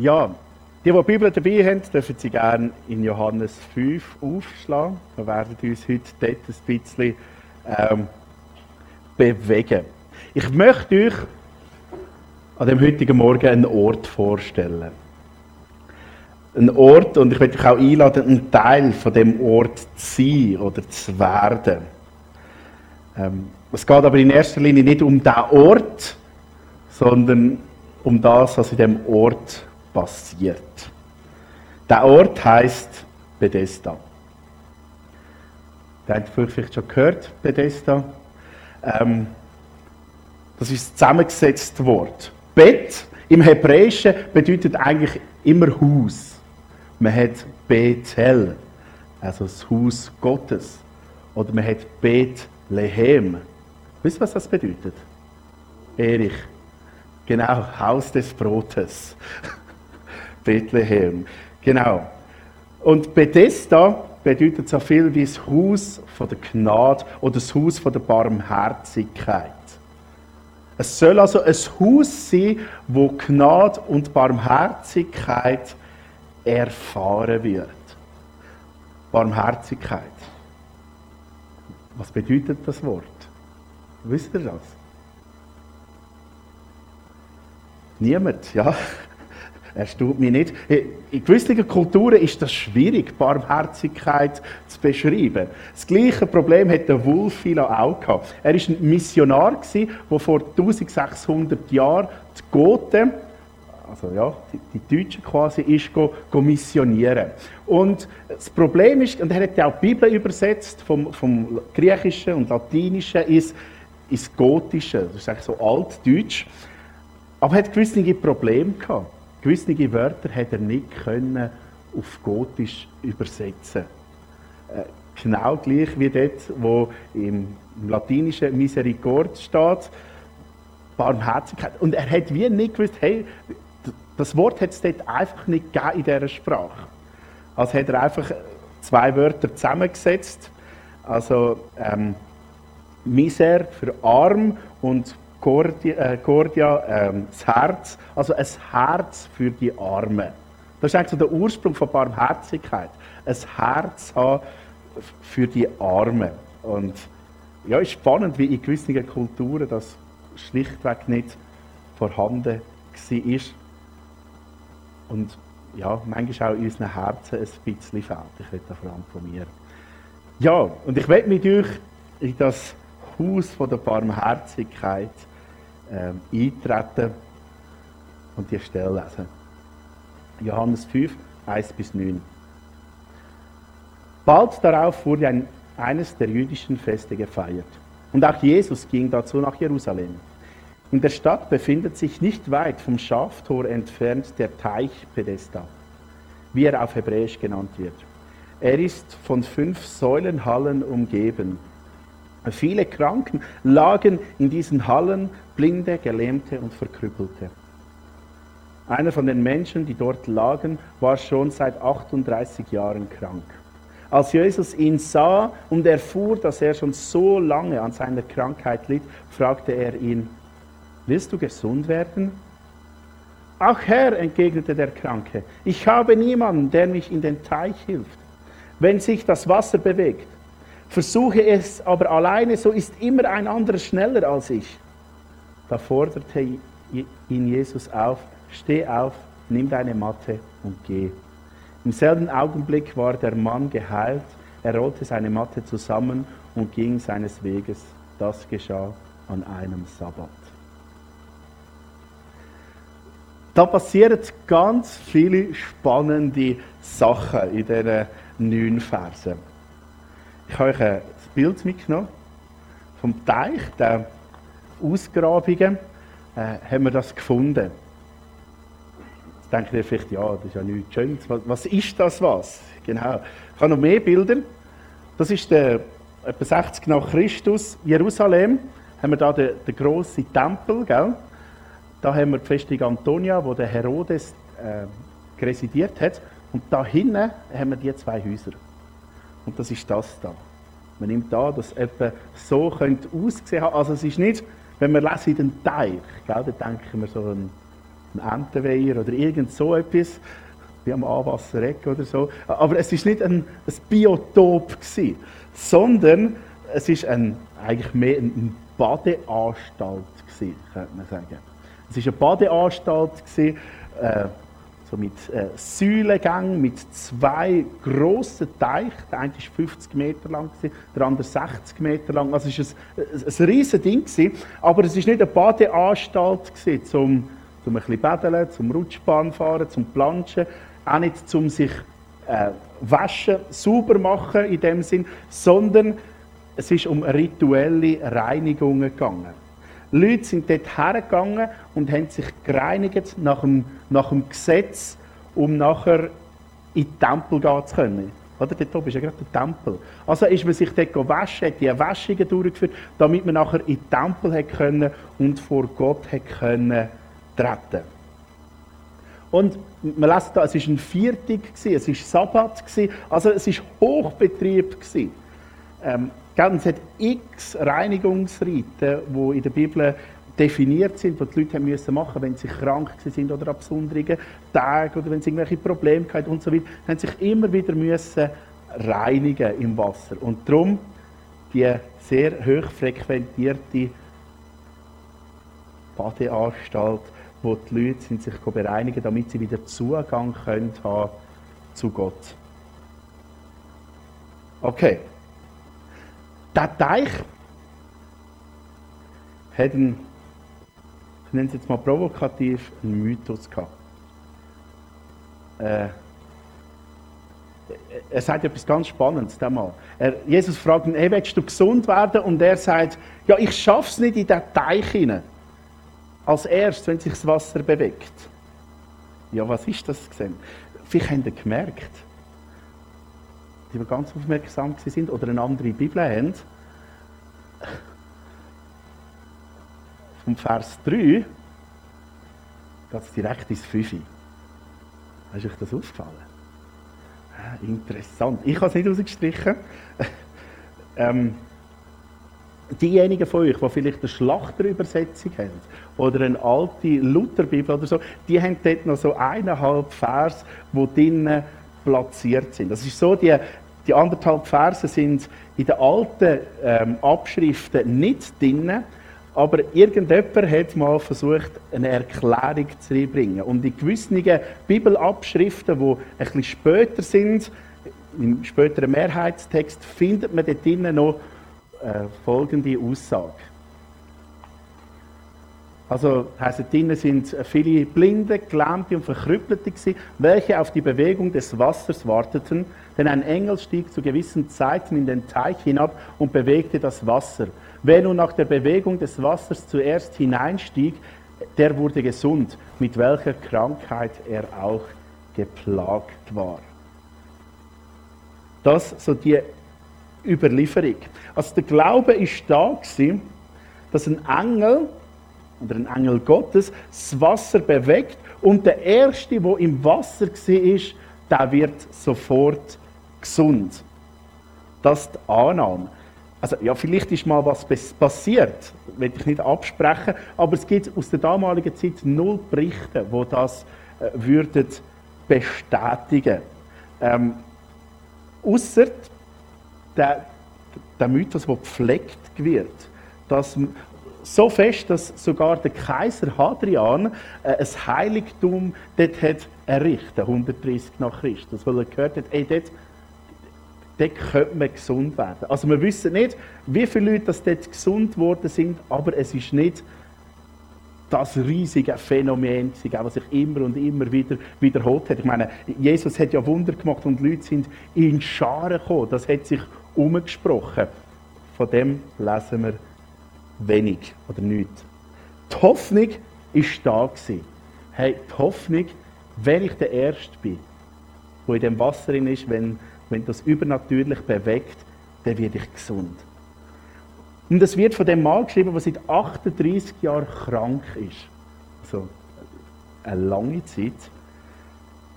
Ja, die, die Bibel dabei haben, dürfen sie gerne in Johannes 5 aufschlagen. Wir werden uns heute dort ein bisschen ähm, bewegen. Ich möchte euch an dem heutigen Morgen einen Ort vorstellen. Ein Ort, und ich möchte euch auch einladen, ein Teil von dem Ort zu sein oder zu werden. Ähm, es geht aber in erster Linie nicht um den Ort, sondern um das, was in dem Ort passiert. Der Ort heißt Bethesda. Der ihr vielleicht schon gehört, Bethesda. Ähm, das ist das zusammengesetzte Wort. Bett im Hebräischen bedeutet eigentlich immer Haus. Man hat Bethel, also das Haus Gottes. Oder man hat Bethlehem. Wisst ihr, was das bedeutet? Erich. Genau, Haus des Brotes. Bethlehem. Genau. Und Bethesda bedeutet so viel wie das Haus von der Gnade oder das Haus von der Barmherzigkeit. Es soll also ein Haus sein, wo Gnade und Barmherzigkeit erfahren wird. Barmherzigkeit. Was bedeutet das Wort? Wisst ihr das? Niemand, ja. Erstaunt mich nicht. In gewissen Kulturen ist das schwierig, Barmherzigkeit zu beschreiben. Das gleiche Problem hat der Wulfila auch gehabt. Er war ein Missionar, der vor 1600 Jahren die Goten, also ja, die, die Deutschen quasi, ist go, go missionieren. Und das Problem ist, und er hat ja auch die Bibel übersetzt, vom, vom Griechischen und Latinischen ins, ins Gotische, das ist eigentlich so altdeutsch. Aber er hat gewisse Probleme gehabt. Gewisse Wörter hat er nicht können auf Gotisch übersetzen. Äh, genau gleich wie dort, wo im, latinischen Misericorde steht, Barmherzigkeit. Und er hat wie nicht gewusst, hey, das Wort hat es dort einfach nicht gegeben in dieser Sprache. Also hat er einfach zwei Wörter zusammengesetzt. Also ähm, Miser für arm und Cordia, äh, Cordia ähm, das Herz, also ein Herz für die Armen. Das ist eigentlich so der Ursprung von Barmherzigkeit. Ein Herz haben für die Armen. Und ja, ist spannend, wie in gewissen Kulturen das schlichtweg nicht vorhanden war. Und ja, manchmal auch in unseren Herzen ein bisschen fehlt. Ich rede da vor allem von mir. Ja, und ich werde mit euch in das Haus von der Barmherzigkeit ähm, eintreten und die Stelle lesen. Johannes 5, 1 bis 9. Bald darauf wurde ein, eines der jüdischen Feste gefeiert. Und auch Jesus ging dazu nach Jerusalem. In der Stadt befindet sich nicht weit vom Schaftor entfernt der Teich Pedesta, wie er auf Hebräisch genannt wird. Er ist von fünf Säulenhallen umgeben. Viele Kranken lagen in diesen Hallen Blinde, Gelähmte und Verkrüppelte. Einer von den Menschen, die dort lagen, war schon seit 38 Jahren krank. Als Jesus ihn sah und erfuhr, dass er schon so lange an seiner Krankheit litt, fragte er ihn, willst du gesund werden? Ach Herr, entgegnete der Kranke, ich habe niemanden, der mich in den Teich hilft, wenn sich das Wasser bewegt. Versuche es aber alleine, so ist immer ein anderer schneller als ich. Da forderte ihn Jesus auf, steh auf, nimm deine Matte und geh. Im selben Augenblick war der Mann geheilt, er rollte seine Matte zusammen und ging seines Weges. Das geschah an einem Sabbat. Da passieren ganz viele spannende Sachen in diesen neun Versen. Ich habe euch ein Bild mitgenommen vom Teich, der Ausgrabungen äh, haben wir das gefunden. Jetzt denkt ihr vielleicht, ja, das ist ja nichts Schönes. Was, was ist das was? Genau. Ich habe noch mehr Bilder. Das ist der, etwa 60 nach Christus, Jerusalem. Haben wir da den, den grossen Tempel, gell? Da haben wir die Festung Antonia, wo der Herodes äh, residiert hat. Und da hinten haben wir die zwei Häuser. Und das ist das da. Man nimmt da, dass etwa so könnte aussehen. Also es ist nicht wenn wir lesen den Teich, gell, dann denken wir so an ein Entenweiher oder irgend so etwas, wie am Anwassereck oder so. Aber es ist nicht ein, ein Biotop gewesen, sondern es ist ein, eigentlich mehr eine Badeanstalt gewesen, könnte man sagen. Es ist eine Badeanstalt gewesen, äh, so mit äh, Säulengängen, mit zwei grossen Teichen. Der eine war 50 Meter lang, der andere 60 Meter lang. Also es war ein, ein, riesiges Ding. Aber es war nicht eine Badeanstalt, zum, zum ein bisschen baden, zum Rutschbahn fahren, zum Planschen. Auch nicht zum sich äh, waschen, sauber machen in dem Sinn, sondern es ist um rituelle Reinigungen gegangen. Leute sind dort hergegangen und haben sich gereinigt nach dem, nach dem Gesetz, um nachher in den Tempel gehen zu können. Oder? Dort oben ist ja gerade der Tempel. Also ist man sich dort waschen, hat die Wäschungen durchgeführt, damit man nachher in den Tempel hat können und vor Gott hat können treten. Und man lässt da, es war ein Viertig, es war Sabbat, also es war Hochbetrieb. Ähm, es hat x Reinigungsriten, die in der Bibel definiert sind, die die Leute müssen machen wenn sie krank sind oder an besonderen Tagen oder wenn sie irgendwelche Probleme hatten und so weiter, haben sich immer wieder müssen reinigen im Wasser. Und darum die sehr hoch frequentierte Badeanstalt, wo die Leute sind sich bereinigen, damit sie wieder Zugang können haben zu Gott. Okay. Der Teich hat einen, ich nenne es jetzt mal provokativ, einen Mythos gehabt. Äh, er sagt etwas ganz Spannendes, Mann. Er, Jesus fragt ihn, hey, willst du gesund werden? Und er sagt, ja, ich schaffe es nicht in den Teich hinein. Als erstes, wenn sich das Wasser bewegt. Ja, was ist das gesehen? Vielleicht habt ihr gemerkt, die wir ganz aufmerksam sind oder eine andere Bibel haben. Vom Vers 3 geht es direkt ins 5. Ist euch das aufgefallen? Ah, interessant. Ich habe es nicht rausgestrichen. ähm, diejenigen von euch, die vielleicht eine Schlachterübersetzung haben oder eine alte Lutherbibel oder so, die haben dort noch so eineinhalb Vers, die drinnen platziert sind. Das ist so, die, die anderthalb Verse sind in den alten ähm, Abschriften nicht drin, aber irgendjemand hat mal versucht, eine Erklärung zu bringen. Und in gewissen Bibelabschriften, die ein bisschen später sind, im späteren Mehrheitstext, findet man dort drinnen noch äh, folgende Aussage. Also heisst, drinnen sind viele Blinde, Gelähmte und Verkrüppelte welche auf die Bewegung des Wassers warteten, denn ein Engel stieg zu gewissen Zeiten in den Teich hinab und bewegte das Wasser. Wer nun nach der Bewegung des Wassers zuerst hineinstieg, der wurde gesund, mit welcher Krankheit er auch geplagt war. Das so die Überlieferung. Also der Glaube ist da dass ein Engel oder ein Engel Gottes das Wasser bewegt und der Erste, der im Wasser war, der wird sofort gesund. Das ist die Annahme. Also, ja, vielleicht ist mal was passiert, will ich nicht absprechen, aber es gibt aus der damaligen Zeit null Berichte, wo das äh, würden bestätigen. Ähm, Außer der, der Mythos, der gepflegt wird, dass so fest, dass sogar der Kaiser Hadrian äh, ein Heiligtum dort hat errichtet, 130 nach Christus, weil er gehört hat, ey, dort, dort könnte man gesund werden. Also wir wissen nicht, wie viele Leute das dort gesund worden sind, aber es ist nicht das riesige Phänomen, was sich immer und immer wieder wiederholt hat. Ich meine, Jesus hat ja Wunder gemacht und Leute sind in Scharen gekommen. Das hat sich umgesprochen. Von dem lesen wir wenig oder nichts. Die Hoffnung war da. Gewesen. Hey, die Hoffnung, wenn ich der Erste bin, der in dem Wasser ist, wenn, wenn das übernatürlich bewegt, dann werde ich gesund. Und es wird von dem Mann geschrieben, der seit 38 Jahren krank ist. Also eine lange Zeit.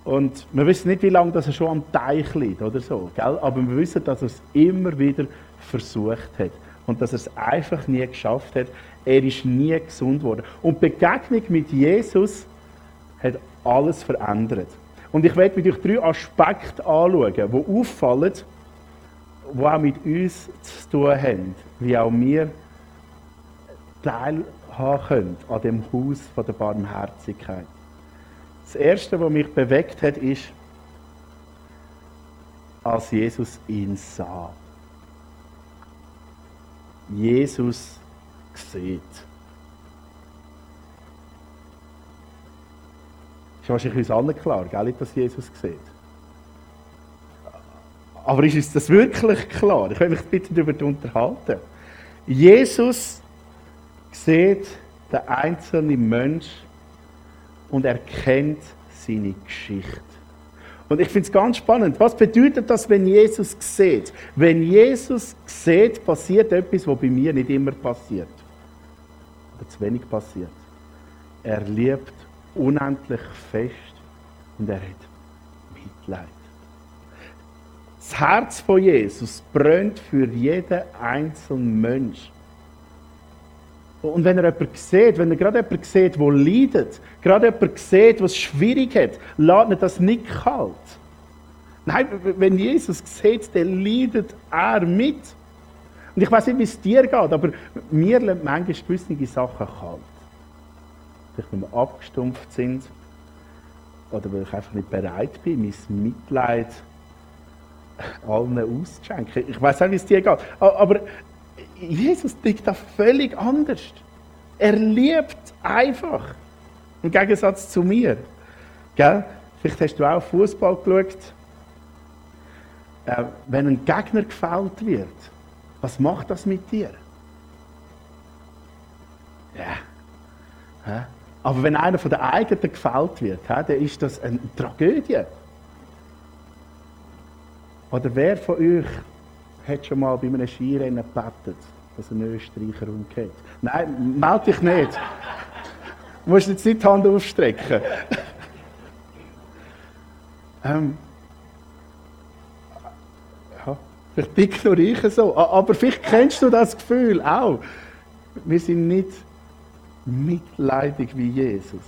Und wir wissen nicht, wie lange das er schon am Teich liegt oder so. Gell? Aber wir wissen, dass er es immer wieder versucht hat und dass er es einfach nie geschafft hat. Er ist nie gesund worden. Und die Begegnung mit Jesus hat alles verändert. Und ich werde mit euch drei Aspekte anschauen, die auffallen, die auch mit uns zu tun haben, wie auch wir teilhaben können an dem Haus der Barmherzigkeit. Das Erste, was mich bewegt hat, ist, als Jesus ihn sah. Jesus sieht. Ist wahrscheinlich uns allen klar, gell, dass Jesus sieht. Aber ist uns das wirklich klar? Ich will mich bitte darüber unterhalten. Jesus sieht den einzelnen Mensch und erkennt seine Geschichte. Und ich finde es ganz spannend. Was bedeutet das, wenn Jesus sieht? Wenn Jesus sieht, passiert etwas, was bei mir nicht immer passiert. Oder zu wenig passiert. Er liebt unendlich fest und er hat Mitleid. Das Herz von Jesus brennt für jeden einzelnen Mensch. Und wenn er jemanden sieht, wenn er gerade jemanden sieht, der leidet, gerade jemanden sieht, es schwierig hat, lässt er das nicht kalt. Nein, wenn Jesus sieht, dann leidet er mit. Und ich weiß nicht, wie es dir geht, aber mir lässt manchmal gewisse Sachen kalt. Vielleicht, wenn wir abgestumpft sind oder weil ich einfach nicht bereit bin, mein Mitleid allen auszuschenken. Ich weiß nicht, wie es dir geht. Aber Jesus tickt da völlig anders. Er liebt einfach. Im Gegensatz zu mir. Gell? Vielleicht hast du auch Fußball geschaut. Äh, wenn ein Gegner gefällt wird, was macht das mit dir? Ja. ja. Aber wenn einer von der eigenen gefällt wird, dann ist das eine Tragödie. Oder wer von euch hat schon mal bei einem Skirennen gebetet, dass ein Österreicher umgeht? Nein, melde dich nicht. Du musst jetzt nicht die Hand aufstrecken. ähm, ja, vielleicht ignoriere ich so. Aber vielleicht kennst du das Gefühl auch. Wir sind nicht mitleidig wie Jesus.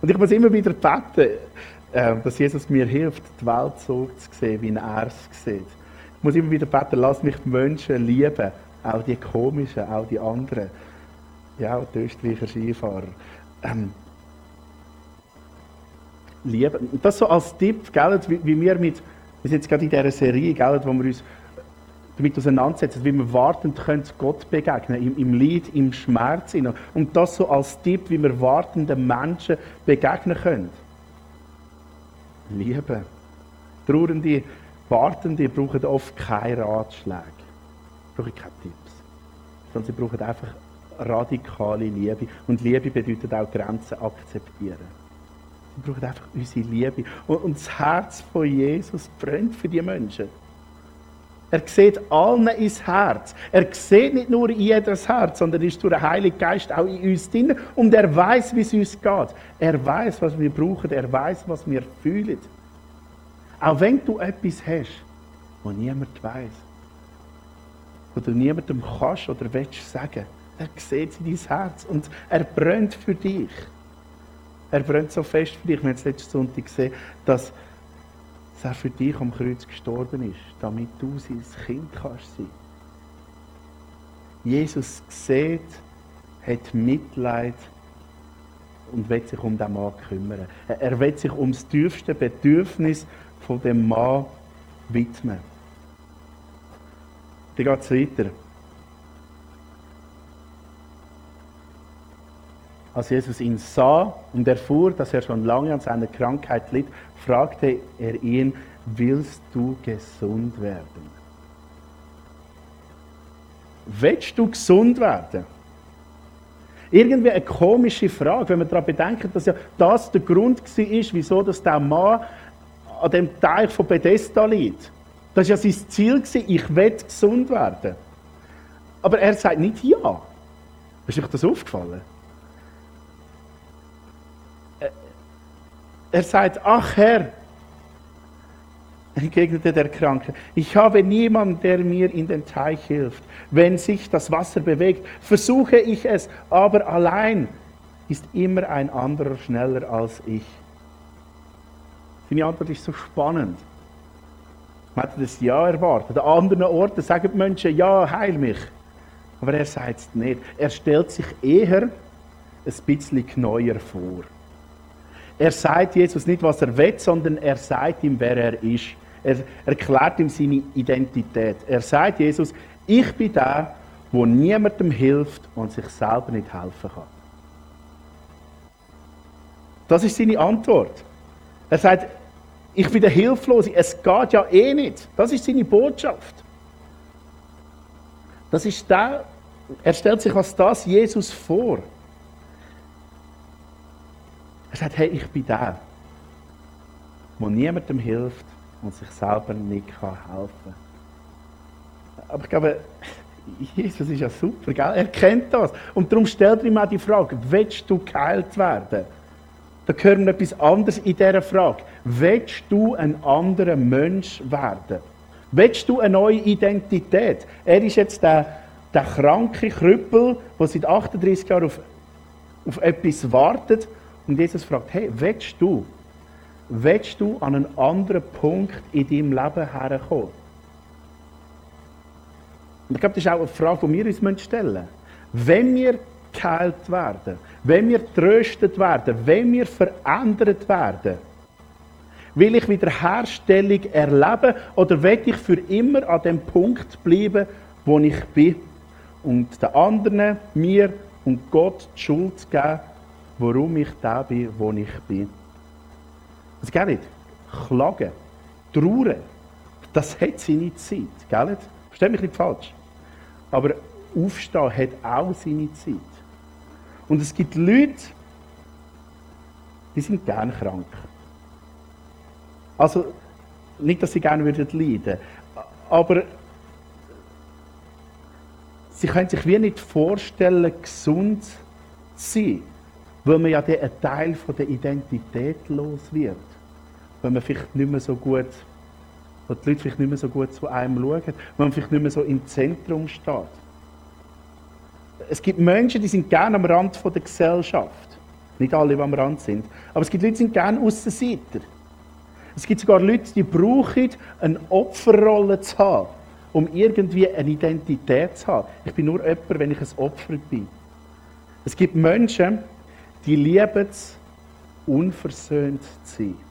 Und ich muss immer wieder beten, äh, dass Jesus mir hilft, die Welt so zu sehen, wie er es sieht. Ich muss immer wieder beten, lass mich die Menschen lieben, auch die komischen, auch die anderen. Ja, auch die Österreicher Skifahrer. Ähm, lieben. Das so als Tipp, gell, wie, wie wir mit, wir sind jetzt gerade in dieser Serie, gell, wo wir uns damit auseinandersetzen, wie wir wartend können Gott begegnen, im, im Leid, im Schmerz. Und das so als Tipp, wie wir wartenden Menschen begegnen können. Liebe. Trauernde, Wartende brauchen oft keine Ratschläge, brauchen keine Tipps, sondern sie brauchen einfach radikale Liebe. Und Liebe bedeutet auch Grenzen akzeptieren. Sie brauchen einfach unsere Liebe. Und, und das Herz von Jesus brennt für die Menschen. Er sieht allen ins Herz. Er sieht nicht nur in jedes Herz, sondern ist durch den Heiligen Geist auch in uns drin. Und er weiß, wie es uns geht. Er weiß, was wir brauchen. Er weiß, was wir fühlen. Auch wenn du etwas hast, wo niemand weiß, wo du niemandem kannst oder willst sagen, er sieht in dein Herz und er brennt für dich. Er brennt so fest für dich. Wir haben es letzten Sonntag gesehen, dass dass er für dich am Kreuz gestorben ist, damit du sein Kind kannst sein. Jesus sieht, hat Mitleid und will sich um den Mann kümmern. Er will sich um das tiefste Bedürfnis von dem Mann widmen. Dann geht es weiter. Als Jesus ihn sah und erfuhr, dass er schon lange an seiner Krankheit litt, fragte er ihn, willst du gesund werden? Willst du gesund werden? Irgendwie eine komische Frage, wenn man daran bedenkt, dass ja das der Grund war, wieso dass der Mann an dem Teich von Bethesda liegt. Das war ja sein Ziel, ich will gesund werden. Aber er sagt nicht ja. Ist euch das aufgefallen? Er sagt, ach Herr, entgegnete der Kranke, ich habe niemanden, der mir in den Teich hilft. Wenn sich das Wasser bewegt, versuche ich es, aber allein ist immer ein anderer schneller als ich? Seine Antwort ist so spannend. Man hat das Ja erwartet. An anderen Orten sagen die Menschen, ja, heil mich. Aber er sagt es nicht. Er stellt sich eher ein bisschen neuer vor. Er sagt Jesus nicht, was er will, sondern er sagt ihm, wer er ist. Er erklärt ihm seine Identität. Er sagt Jesus, ich bin der, wo niemandem hilft und sich selber nicht helfen kann. Das ist seine Antwort. Er sagt, ich bin der Hilflose, es geht ja eh nicht. Das ist seine Botschaft. Das ist der, er stellt sich als das Jesus vor. Er sagt, hey, ich bin der, wo niemandem hilft und sich selber nicht helfen kann. Aber ich glaube, Jesus ist ja super, gell? er kennt das. Und darum stellt er ihm auch die Frage, willst du geheilt werden? Da gehört noch etwas anderes in dieser Frage. Willst du ein anderer Mensch werden? Willst du eine neue Identität? Er ist jetzt der, der kranke Krüppel, der seit 38 Jahren auf, auf etwas wartet. Und Jesus fragt, hey, willst du? Willst du an einen anderen Punkt in deinem Leben herkommen? Und ich glaube, das ist auch eine Frage, die wir uns stellen müssen. Wenn wir geheilt werden, wenn wir tröstet werden, wenn wir verändert werden, will ich Wiederherstellung erleben oder will ich für immer an dem Punkt bleiben, wo ich bin und den anderen, mir und Gott die Schuld geben, warum ich da bin, wo ich bin. Das geht nicht. Klagen, trauern, das hat seine Zeit. Gell? Versteht mich nicht falsch. Aber Aufstehen hat auch seine Zeit. Und es gibt Leute, die sind gern krank. Also, nicht, dass sie gerne würden leiden, aber sie können sich wie nicht vorstellen, gesund zu sein, weil man ja dann ein Teil von der Identität los wird. Weil man vielleicht nicht mehr so gut wo die Leute vielleicht nicht mehr so gut zu einem schauen, wo man vielleicht nicht mehr so im Zentrum steht. Es gibt Menschen, die sind gerne am Rand der Gesellschaft. Nicht alle, die am Rand sind. Aber es gibt Leute, die sind gerne Aussenseiter. Es gibt sogar Leute, die brauchen eine Opferrolle zu haben, um irgendwie eine Identität zu haben. Ich bin nur jemand, wenn ich ein Opfer bin. Es gibt Menschen, die lieben es, unversöhnt zu sein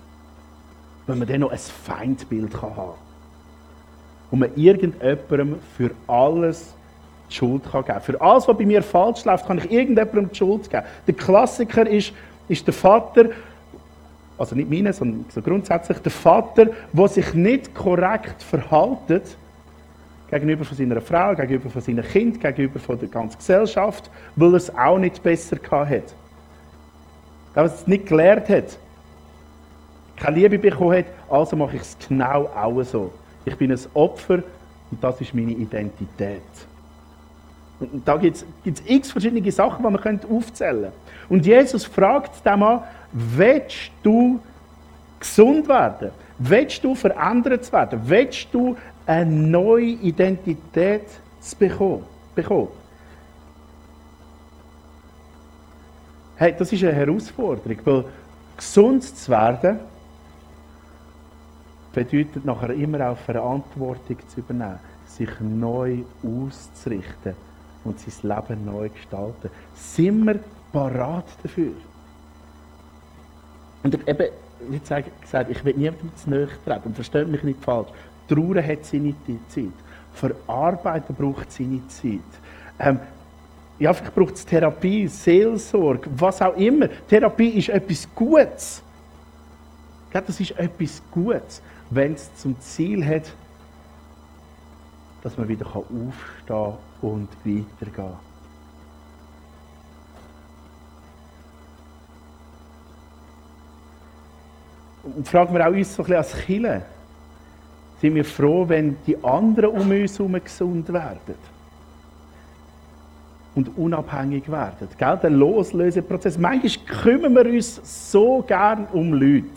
wenn man dann noch ein Feindbild haben kann. Und man irgendjemandem für alles die Schuld geben kann. Für alles, was bei mir falsch läuft, kann ich irgendjemandem die Schuld geben. Der Klassiker ist, ist der Vater, also nicht meine, sondern so grundsätzlich der Vater, der sich nicht korrekt verhaltet gegenüber von seiner Frau, gegenüber von seinem Kind, gegenüber von der ganzen Gesellschaft, weil er es auch nicht besser hat. Er es nicht gelernt hat keine Liebe bekommen hat, also mache ich es genau auch so. Ich bin ein Opfer und das ist meine Identität. Und da gibt es x verschiedene Sachen, die man aufzählen könnte. Und Jesus fragt dem Mann, willst du gesund werden? Willst du verändert werden? Willst du eine neue Identität bekommen? Hey, das ist eine Herausforderung, weil gesund zu werden bedeutet nachher immer auch Verantwortung zu übernehmen, sich neu auszurichten und sein Leben neu gestalten. Sind wir parat dafür? Und eben, wie gesagt, ich will niemandem zu nahe treten, versteht mich nicht falsch. Trauer hat seine Zeit. Verarbeiten braucht seine Zeit. Ähm, ja, vielleicht braucht es Therapie, Seelsorge, was auch immer. Therapie ist etwas Gutes. Das ist etwas Gutes wenn es zum Ziel hat, dass man wieder aufstehen und weitergehen Und fragen wir auch uns so ein bisschen als Kille, sind wir froh, wenn die anderen um uns herum gesund werden und unabhängig werden. Gell? Der Loslöseprozess. Manchmal kümmern wir uns so gern um Leute.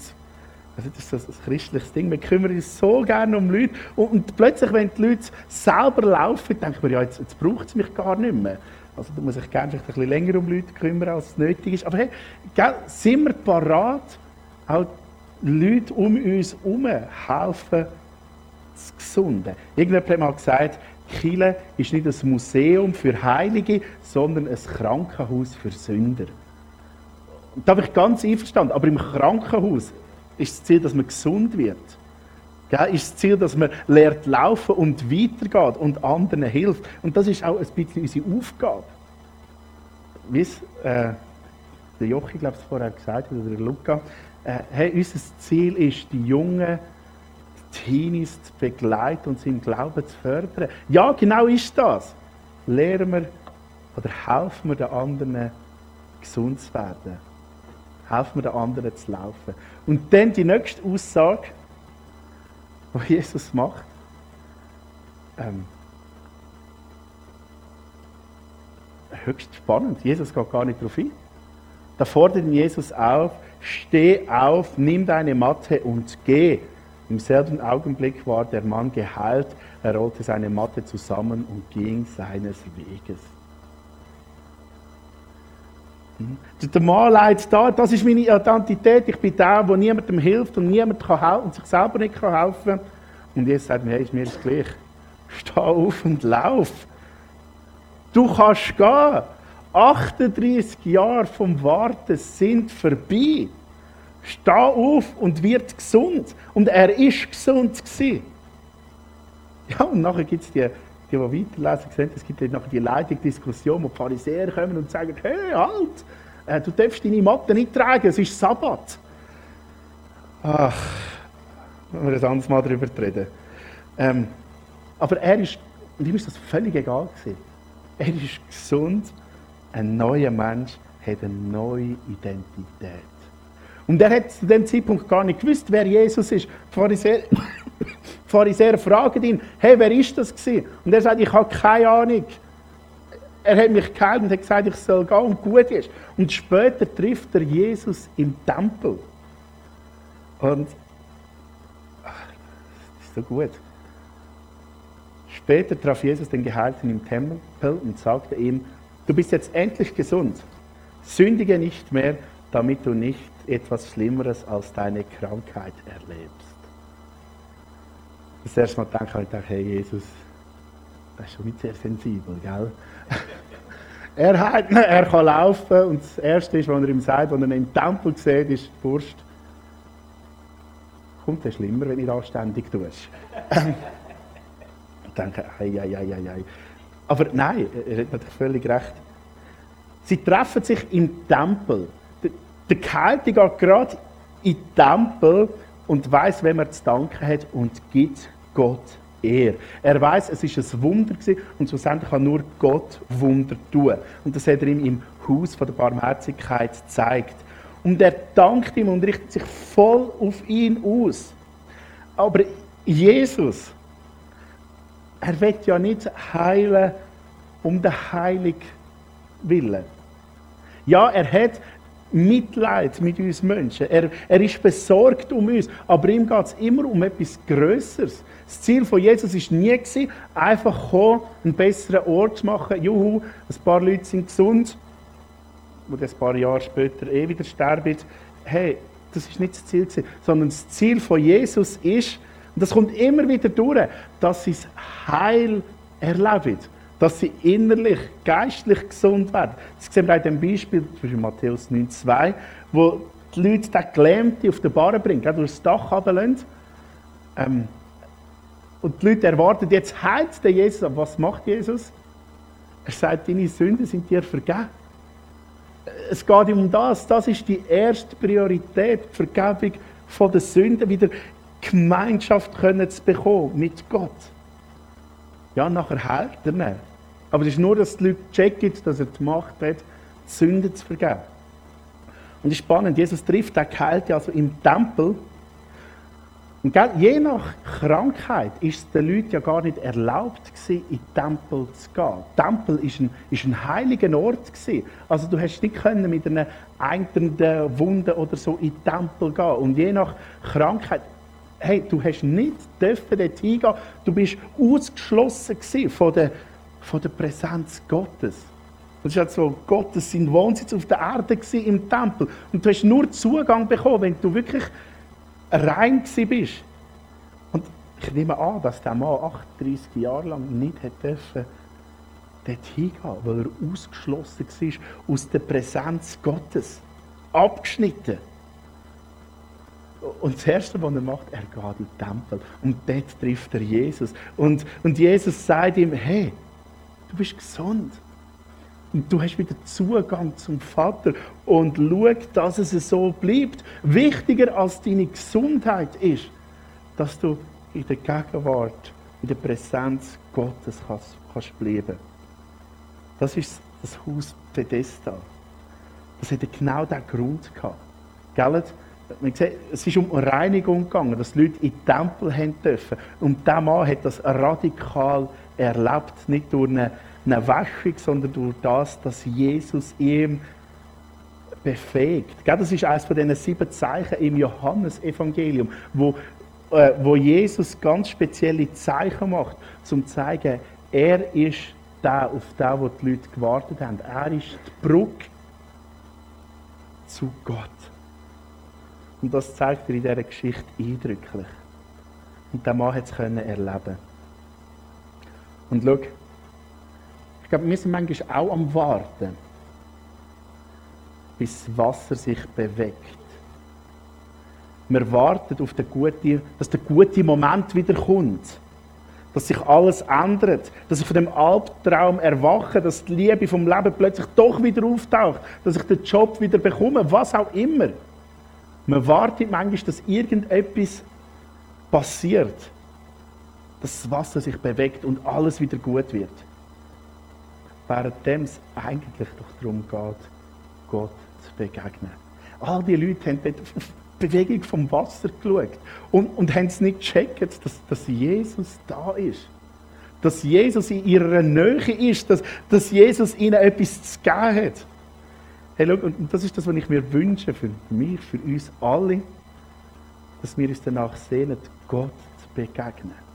Also das ist ein christliches Ding. Wir kümmern uns so gerne um Leute. Und, und plötzlich, wenn die Leute selber laufen, denken wir, ja, jetzt, jetzt braucht es mich gar nicht mehr. Also da muss ich gerne ein bisschen länger um Leute kümmern, als es nötig ist. Aber hey, gell, sind wir parat, auch Leute um uns herum helfen zu gesunden? Irgendjemand hat mal gesagt, Chile ist nicht ein Museum für Heilige, sondern ein Krankenhaus für Sünder. da bin ich ganz einverstanden. Aber im Krankenhaus ist das Ziel, dass man gesund wird. Ist das Ziel, dass man lernt laufen und weitergeht und anderen hilft. Und das ist auch ein bisschen unsere Aufgabe. Wie es äh, der Jochi, glaube ich, vorher gesagt hat, oder der Luca, äh, hey, unser Ziel ist, die jungen Teenies zu begleiten und im Glauben zu fördern. Ja, genau ist das. Lehren wir oder helfen wir den anderen, gesund zu werden. Helfen wir den anderen zu laufen. Und dann die nächste Aussage, was Jesus macht. Ähm, höchst spannend. Jesus geht gar nicht darauf ein. Da fordert ihn Jesus auf, steh auf, nimm deine Matte und geh. Im selben Augenblick war der Mann geheilt, er rollte seine Matte zusammen und ging seines Weges. Hm? Der Mann leidet da, das ist meine Identität, ich bin der, der niemandem hilft und niemand kann helfen und sich selber nicht kann helfen Und jetzt sagt mir, hey, ist mir das gleich. Steh auf und lauf. Du kannst gehen. 38 Jahre vom Warten sind vorbei. Steh auf und wird gesund. Und er ist gesund gewesen. Ja, und nachher gibt es die, die, die weiterlesen, sehen, es gibt nachher die leidige Diskussion, wo die Pharisäer kommen und sagen, hey, halt, äh, du darfst deine Matte nicht tragen, es ist Sabbat. Ach, wenn wir ein anderes Mal darüber reden. Ähm, aber er ist, und ihm ist das völlig egal gewesen. Er ist gesund, ein neuer Mensch hat eine neue Identität. Und er hat zu dem Zeitpunkt gar nicht gewusst, wer Jesus ist. Die Pharisäer, Pharisäer fragen ihn, hey, wer ist das gewesen? Und er sagt, ich habe keine Ahnung. Er hat mich geheilt und hat gesagt, ich soll gehen und gut ist. Und später trifft er Jesus im Tempel. Und ach, das ist so gut. Später traf Jesus den Geheilten im Tempel und sagte ihm, du bist jetzt endlich gesund. Sündige nicht mehr, damit du nicht etwas Schlimmeres als deine Krankheit erlebst. Das erste Mal denke ich, hey Jesus, das ist schon nicht sehr sensibel, gell? er, hat, er kann laufen und das Erste ist, was er ihm sagt, wenn er ihn im Tempel sieht, ist die Wurst. Kommt es schlimmer, wenn nicht anständig tust. ich denke, ei, ei, ei, ei, ei. Aber nein, er hat natürlich völlig recht. Sie treffen sich im Tempel. Der Geheilte geht gerade in den Tempel und weiß, wem er zu danken hat und gibt Gott er. Er weiß, es ist ein Wunder gewesen, und schlussendlich kann nur Gott Wunder tun. Und das hat er ihm im Haus von der Barmherzigkeit gezeigt. Und er dankt ihm und richtet sich voll auf ihn aus. Aber Jesus, er wird ja nicht heilen um den Heilig willen. Ja, er hat Mitleid mit uns Menschen. Er, er ist besorgt um uns. Aber ihm geht es immer um etwas Größeres. Das Ziel von Jesus war nie, gewesen, einfach kommen, einen besseren Ort zu machen. Juhu, ein paar Leute sind gesund, die ein paar Jahre später eh wieder sterben. Hey, das ist nicht das Ziel, gewesen, sondern das Ziel von Jesus ist, und das kommt immer wieder durch, dass sie Heil erleben dass sie innerlich, geistlich gesund werden. Das sehen wir in dem Beispiel, zum Beispiel Matthäus 9,2, wo die Leute den Gelähmten auf den Barren bringen, durch das Dach runterlassen. Ähm, und die Leute erwarten, jetzt heilt der Jesus. Aber was macht Jesus? Er sagt, deine Sünden sind dir vergeben. Es geht ihm um das. Das ist die erste Priorität, die Vergebung von den Sünden, wieder Gemeinschaft können zu bekommen mit Gott. Ja, nachher heilt er nicht. Aber es ist nur, dass die Leute checken, dass er die Macht hat, Sünden zu vergeben. Und es ist spannend, Jesus trifft den Geheilte also im Tempel. Und je nach Krankheit ist es den Leuten ja gar nicht erlaubt in den Tempel zu gehen. Der Tempel ist ein, ein heiliger Ort. Also du hast nicht mit einer einternden Wunde oder so in den Tempel gehen. Und je nach Krankheit, hey, du hast nicht dürfen dort hingehen. Du bist ausgeschlossen von der von der Präsenz Gottes. Das ist halt so, Gottes sein Wohnsitz auf der Erde im Tempel. Und du hast nur Zugang bekommen, wenn du wirklich rein bist. Und ich nehme an, dass der Mann 38 Jahre lang nicht hätte dürfen dort hingehen, weil er ausgeschlossen war aus der Präsenz Gottes. Abgeschnitten. Und das Erste, was er macht, er geht in den Tempel. Und dort trifft er Jesus. Und, und Jesus sagt ihm, hey, du bist gesund. Und du hast wieder Zugang zum Vater. Und schau, dass es so bleibt. Wichtiger als deine Gesundheit ist, dass du in der Gegenwart, in der Präsenz Gottes kannst, kannst bleiben. Das ist das Haus Bethesda. Das hätte genau diesen Grund gehabt. Man sieht, es ist um Reinigung gegangen, dass die Leute in den Tempel dürfen. Und dieser Mann hat das radikal erlebt. Nicht durch eine, eine Wäschung, sondern durch das, dass Jesus ihm befähigt. Das ist eines von diesen sieben Zeichen im Johannesevangelium, wo, äh, wo Jesus ganz spezielle Zeichen macht, um zu zeigen, er ist der, auf den, wo die Leute gewartet haben. Er ist die Brücke zu Gott. Und das zeigt er in dieser Geschichte eindrücklich. Und der Mann hat es erleben Und schau, ich glaube, wir sind manchmal auch am Warten, bis das Wasser sich bewegt. Wir warten auf den guten, dass der gute Moment wieder kommt. Dass sich alles ändert. Dass ich von dem Albtraum erwache. Dass die Liebe vom Leben plötzlich doch wieder auftaucht. Dass ich den Job wieder bekomme. Was auch immer. Man wartet manchmal, dass irgendetwas passiert, dass das Wasser sich bewegt und alles wieder gut wird. Währenddem es eigentlich doch darum geht, Gott zu begegnen. All die Leute haben dort auf die Bewegung vom Wasser geschaut und, und haben es nicht gecheckt, dass, dass Jesus da ist. Dass Jesus in ihrer Nähe ist, dass, dass Jesus ihnen etwas zu geben hat. Hey, schau, und das ist das, was ich mir wünsche für mich, für uns alle, dass wir uns danach sehnen, Gott zu begegnen.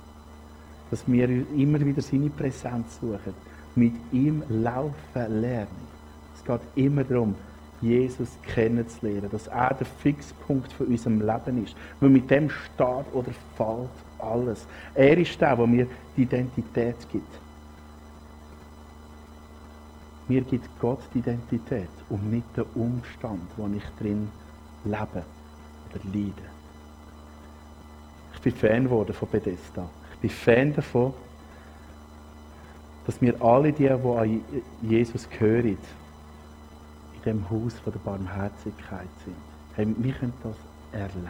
Dass wir immer wieder seine Präsenz suchen, mit ihm laufen lernen. Es geht immer darum, Jesus kennenzulernen, dass er der Fixpunkt von unserem Leben ist. Weil mit dem steht oder fällt alles. Er ist der, der mir die Identität gibt. Mir gibt Gott die Identität und nicht den Umstand, wo ich drin lebe oder leide. Ich bin Fan geworden von Bethesda. Bin Fan davon, dass wir alle die, die an Jesus gehören, in dem Haus der Barmherzigkeit sind. Hey, wir können das erleben.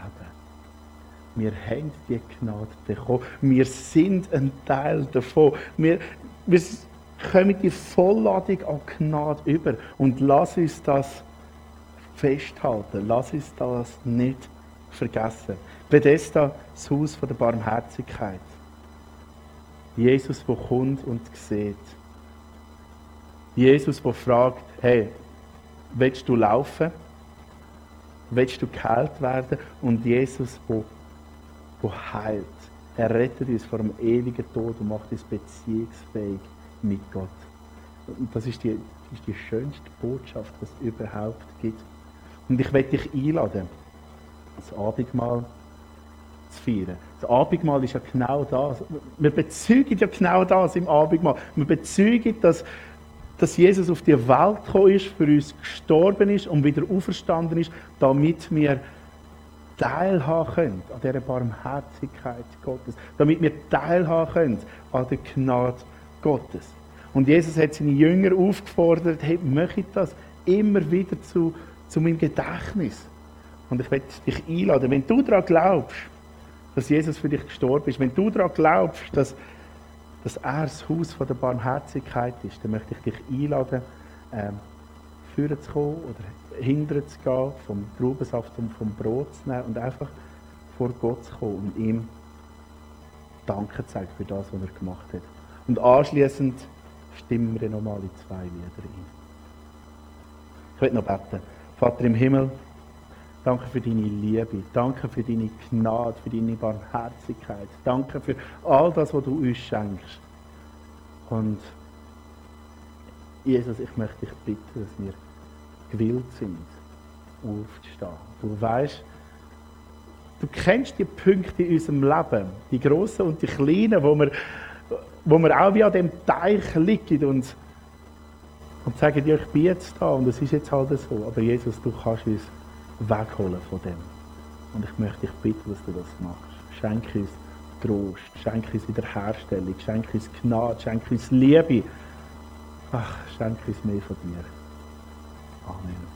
Wir haben die Gnade bekommen. Wir sind ein Teil davon. Wir, wir, kommen die Vollladung an Gnade über und lass uns das festhalten. Lass uns das nicht vergessen. Bethesda, das Haus der Barmherzigkeit. Jesus, der kommt und sieht. Jesus, der fragt, hey, willst du laufen? Willst du geheilt werden? Und Jesus, der, heilt. Er rettet uns vor dem ewigen Tod und macht uns beziehungsfähig mit Gott. Und das ist die, ist die schönste Botschaft, die es überhaupt gibt. Und ich werde dich einladen, das Abendmahl zu feiern. Das Abendmahl ist ja genau das. Wir bezeugen ja genau das im Abendmahl. Wir bezeugen, dass, dass Jesus auf die Welt gekommen ist, für uns gestorben ist und wieder auferstanden ist, damit wir teilhaben können an dieser Barmherzigkeit Gottes. Damit wir teilhaben können an der Gnade Gottes. Und Jesus hat seine Jünger aufgefordert, hey, möchte das immer wieder zu, zu meinem Gedächtnis. Und ich möchte dich einladen, wenn du daran glaubst, dass Jesus für dich gestorben ist, wenn du daran glaubst, dass, dass er das Haus von der Barmherzigkeit ist, dann möchte ich dich einladen, ähm, führen zu kommen oder hinterher zu gehen, vom Traubensaft und vom Brot zu nehmen und einfach vor Gott zu kommen und ihm Danke zu sagen für das, was er gemacht hat. Und anschließend stimmen wir nochmal in zwei Lieder ein. Ich möchte noch beten. Vater im Himmel, danke für deine Liebe, danke für deine Gnade, für deine Barmherzigkeit, danke für all das, was du uns schenkst. Und Jesus, ich möchte dich bitten, dass wir gewillt sind, aufzustehen. Du weißt, du kennst die Punkte in unserem Leben, die grossen und die kleinen, wo wir, wo wir auch wie an dem Teich liegen und, und sagen dir, ich bin jetzt da und es ist jetzt halt so. Aber Jesus, du kannst uns wegholen von dem. Und ich möchte dich bitten, dass du das machst. Schenke uns Trost, schenke uns Wiederherstellung, schenke uns Gnade, schenke uns Liebe. Ach, schenke uns mehr von dir. Amen.